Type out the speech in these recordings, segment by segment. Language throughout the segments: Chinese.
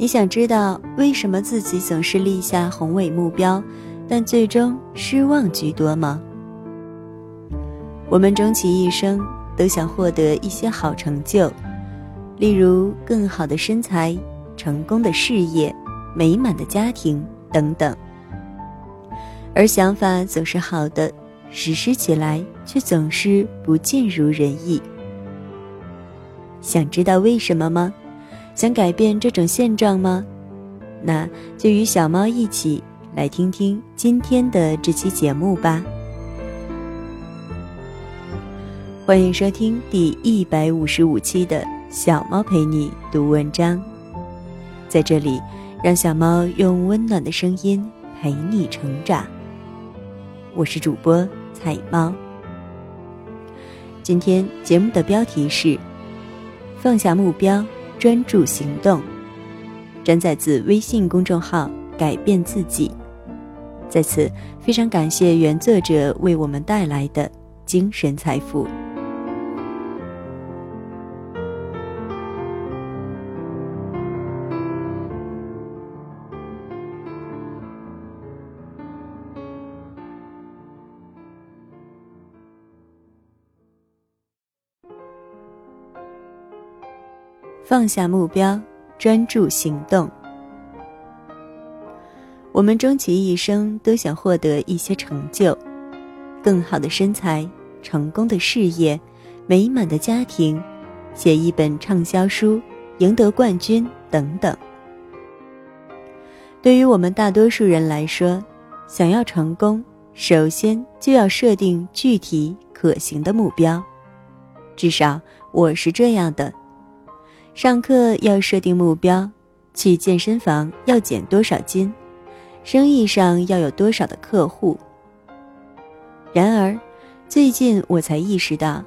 你想知道为什么自己总是立下宏伟目标，但最终失望居多吗？我们终其一生都想获得一些好成就，例如更好的身材、成功的事业、美满的家庭等等。而想法总是好的，实施起来却总是不尽如人意。想知道为什么吗？想改变这种现状吗？那就与小猫一起来听听今天的这期节目吧。欢迎收听第一百五十五期的小猫陪你读文章，在这里，让小猫用温暖的声音陪你成长。我是主播彩猫。今天节目的标题是：放下目标。专注行动，转载自微信公众号“改变自己”。在此，非常感谢原作者为我们带来的精神财富。放下目标，专注行动。我们终其一生都想获得一些成就，更好的身材、成功的事业、美满的家庭、写一本畅销书、赢得冠军等等。对于我们大多数人来说，想要成功，首先就要设定具体可行的目标。至少我是这样的。上课要设定目标，去健身房要减多少斤，生意上要有多少的客户。然而，最近我才意识到，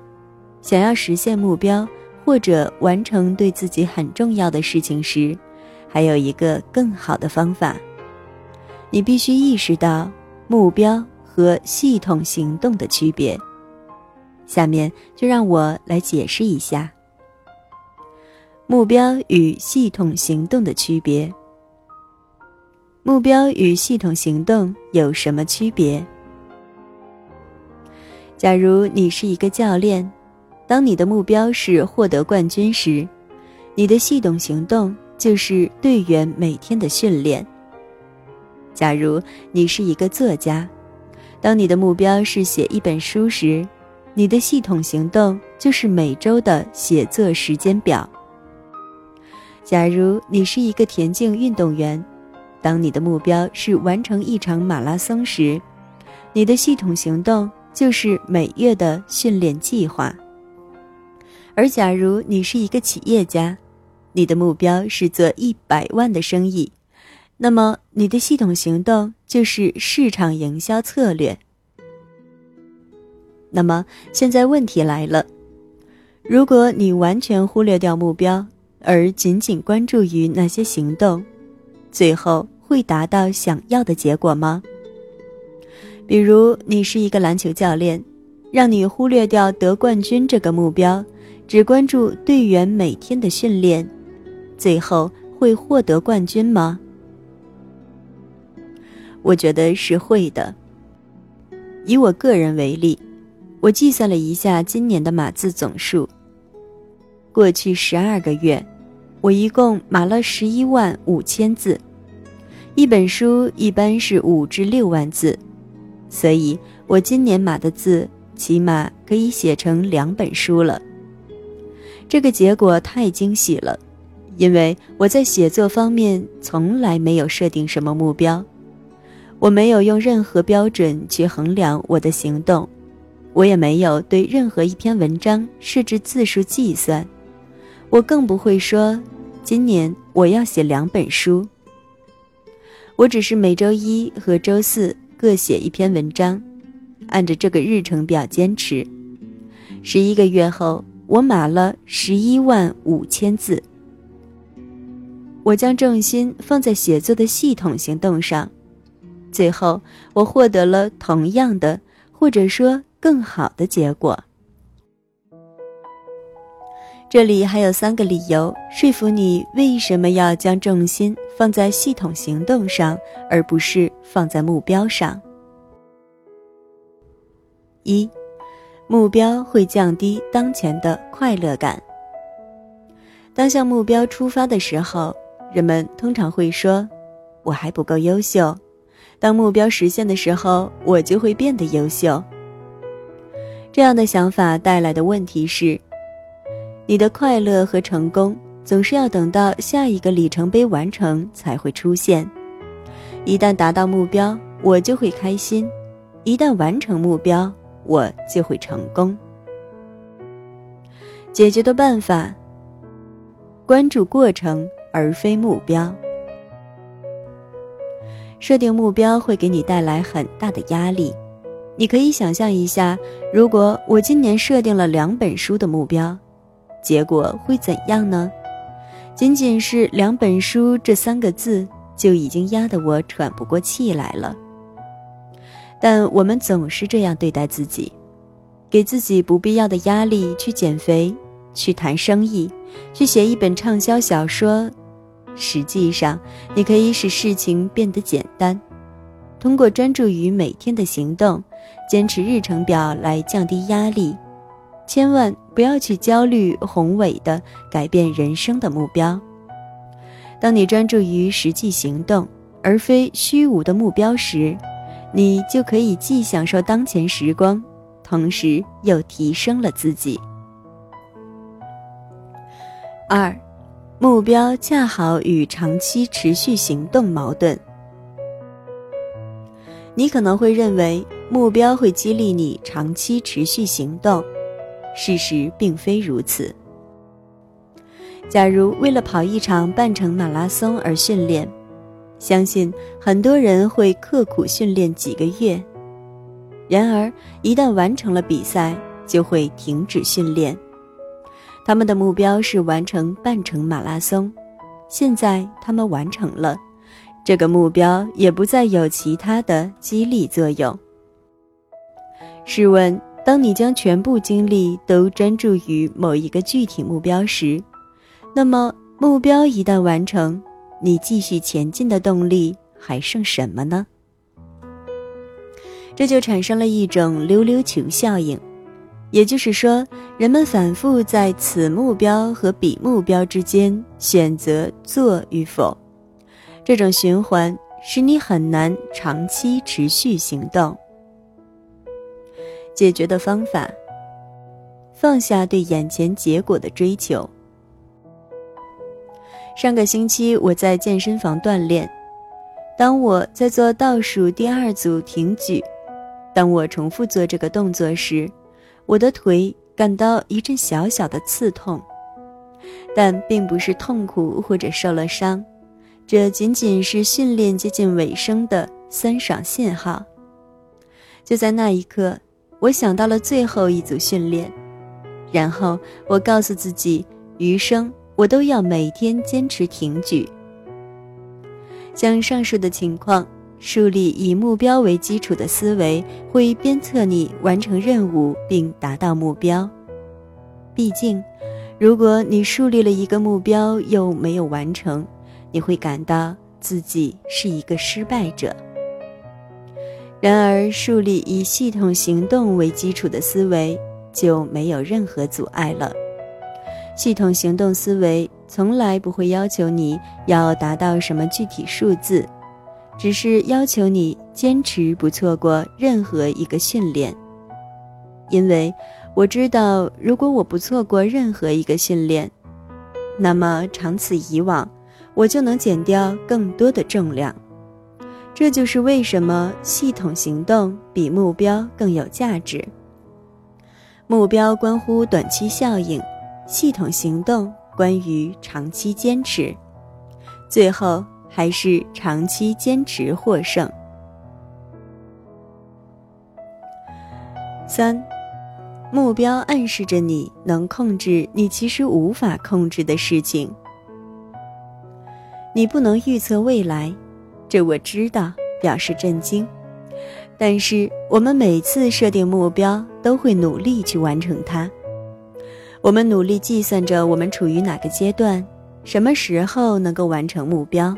想要实现目标或者完成对自己很重要的事情时，还有一个更好的方法。你必须意识到目标和系统行动的区别。下面就让我来解释一下。目标与系统行动的区别。目标与系统行动有什么区别？假如你是一个教练，当你的目标是获得冠军时，你的系统行动就是队员每天的训练。假如你是一个作家，当你的目标是写一本书时，你的系统行动就是每周的写作时间表。假如你是一个田径运动员，当你的目标是完成一场马拉松时，你的系统行动就是每月的训练计划。而假如你是一个企业家，你的目标是做一百万的生意，那么你的系统行动就是市场营销策略。那么现在问题来了，如果你完全忽略掉目标，而仅仅关注于那些行动，最后会达到想要的结果吗？比如，你是一个篮球教练，让你忽略掉得冠军这个目标，只关注队员每天的训练，最后会获得冠军吗？我觉得是会的。以我个人为例，我计算了一下今年的码字总数，过去十二个月。我一共码了十一万五千字，一本书一般是五至六万字，所以我今年码的字起码可以写成两本书了。这个结果太惊喜了，因为我在写作方面从来没有设定什么目标，我没有用任何标准去衡量我的行动，我也没有对任何一篇文章设置字数计算，我更不会说。今年我要写两本书。我只是每周一和周四各写一篇文章，按着这个日程表坚持。十一个月后，我码了十一万五千字。我将重心放在写作的系统行动上，最后我获得了同样的，或者说更好的结果。这里还有三个理由说服你为什么要将重心放在系统行动上，而不是放在目标上。一，目标会降低当前的快乐感。当向目标出发的时候，人们通常会说：“我还不够优秀。”当目标实现的时候，我就会变得优秀。这样的想法带来的问题是。你的快乐和成功总是要等到下一个里程碑完成才会出现。一旦达到目标，我就会开心；一旦完成目标，我就会成功。解决的办法：关注过程而非目标。设定目标会给你带来很大的压力。你可以想象一下，如果我今年设定了两本书的目标。结果会怎样呢？仅仅是两本书这三个字就已经压得我喘不过气来了。但我们总是这样对待自己，给自己不必要的压力去减肥、去谈生意、去写一本畅销小说。实际上，你可以使事情变得简单，通过专注于每天的行动，坚持日程表来降低压力。千万不要去焦虑宏伟的改变人生的目标。当你专注于实际行动，而非虚无的目标时，你就可以既享受当前时光，同时又提升了自己。二，目标恰好与长期持续行动矛盾。你可能会认为目标会激励你长期持续行动。事实并非如此。假如为了跑一场半程马拉松而训练，相信很多人会刻苦训练几个月。然而，一旦完成了比赛，就会停止训练。他们的目标是完成半程马拉松，现在他们完成了，这个目标也不再有其他的激励作用。试问？当你将全部精力都专注于某一个具体目标时，那么目标一旦完成，你继续前进的动力还剩什么呢？这就产生了一种溜溜球效应，也就是说，人们反复在此目标和彼目标之间选择做与否，这种循环使你很难长期持续行动。解决的方法：放下对眼前结果的追求。上个星期我在健身房锻炼，当我在做倒数第二组挺举，当我重复做这个动作时，我的腿感到一阵小小的刺痛，但并不是痛苦或者受了伤，这仅仅是训练接近尾声的酸爽信号。就在那一刻。我想到了最后一组训练，然后我告诉自己，余生我都要每天坚持挺举。像上述的情况，树立以目标为基础的思维会鞭策你完成任务并达到目标。毕竟，如果你树立了一个目标又没有完成，你会感到自己是一个失败者。然而，树立以系统行动为基础的思维就没有任何阻碍了。系统行动思维从来不会要求你要达到什么具体数字，只是要求你坚持不错过任何一个训练。因为我知道，如果我不错过任何一个训练，那么长此以往，我就能减掉更多的重量。这就是为什么系统行动比目标更有价值。目标关乎短期效应，系统行动关于长期坚持，最后还是长期坚持获胜。三，目标暗示着你能控制你其实无法控制的事情，你不能预测未来。这我知道，表示震惊。但是我们每次设定目标，都会努力去完成它。我们努力计算着我们处于哪个阶段，什么时候能够完成目标。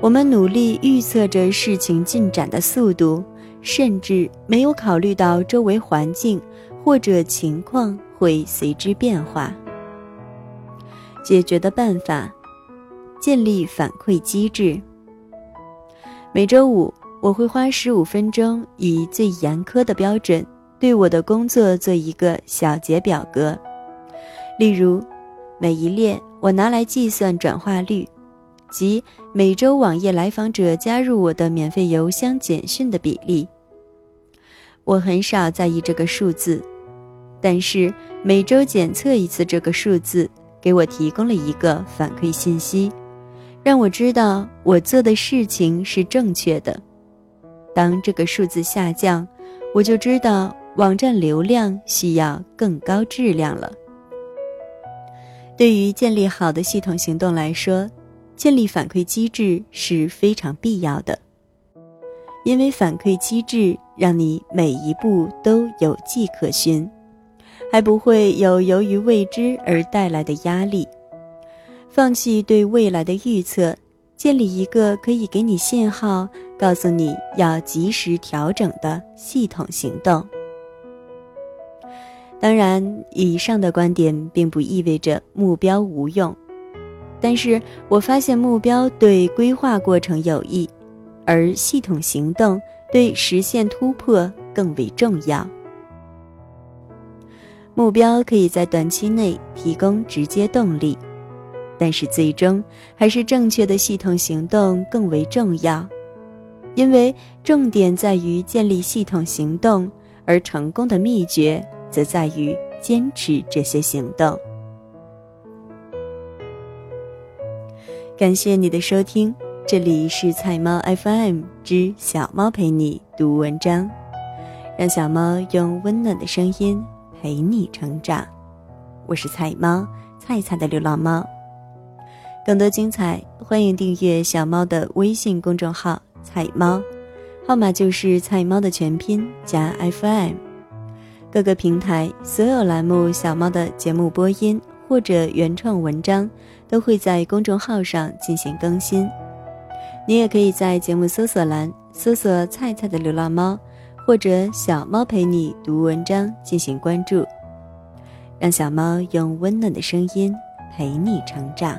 我们努力预测着事情进展的速度，甚至没有考虑到周围环境或者情况会随之变化。解决的办法：建立反馈机制。每周五，我会花十五分钟，以最严苛的标准对我的工作做一个小结表格。例如，每一列我拿来计算转化率。即每周网页来访者加入我的免费邮箱简讯的比例。我很少在意这个数字，但是每周检测一次这个数字，给我提供了一个反馈信息，让我知道我做的事情是正确的。当这个数字下降，我就知道网站流量需要更高质量了。对于建立好的系统行动来说。建立反馈机制是非常必要的，因为反馈机制让你每一步都有迹可循，还不会有由于未知而带来的压力。放弃对未来的预测，建立一个可以给你信号，告诉你要及时调整的系统行动。当然，以上的观点并不意味着目标无用。但是我发现目标对规划过程有益，而系统行动对实现突破更为重要。目标可以在短期内提供直接动力，但是最终还是正确的系统行动更为重要，因为重点在于建立系统行动，而成功的秘诀则在于坚持这些行动。感谢你的收听，这里是菜猫 FM 之小猫陪你读文章，让小猫用温暖的声音陪你成长。我是菜猫，菜菜的流浪猫。更多精彩，欢迎订阅小猫的微信公众号“菜猫”，号码就是菜猫的全拼加 FM。各个平台所有栏目小猫的节目播音或者原创文章。都会在公众号上进行更新，你也可以在节目搜索栏搜索“菜菜的流浪猫”或者“小猫陪你读文章”进行关注，让小猫用温暖的声音陪你成长。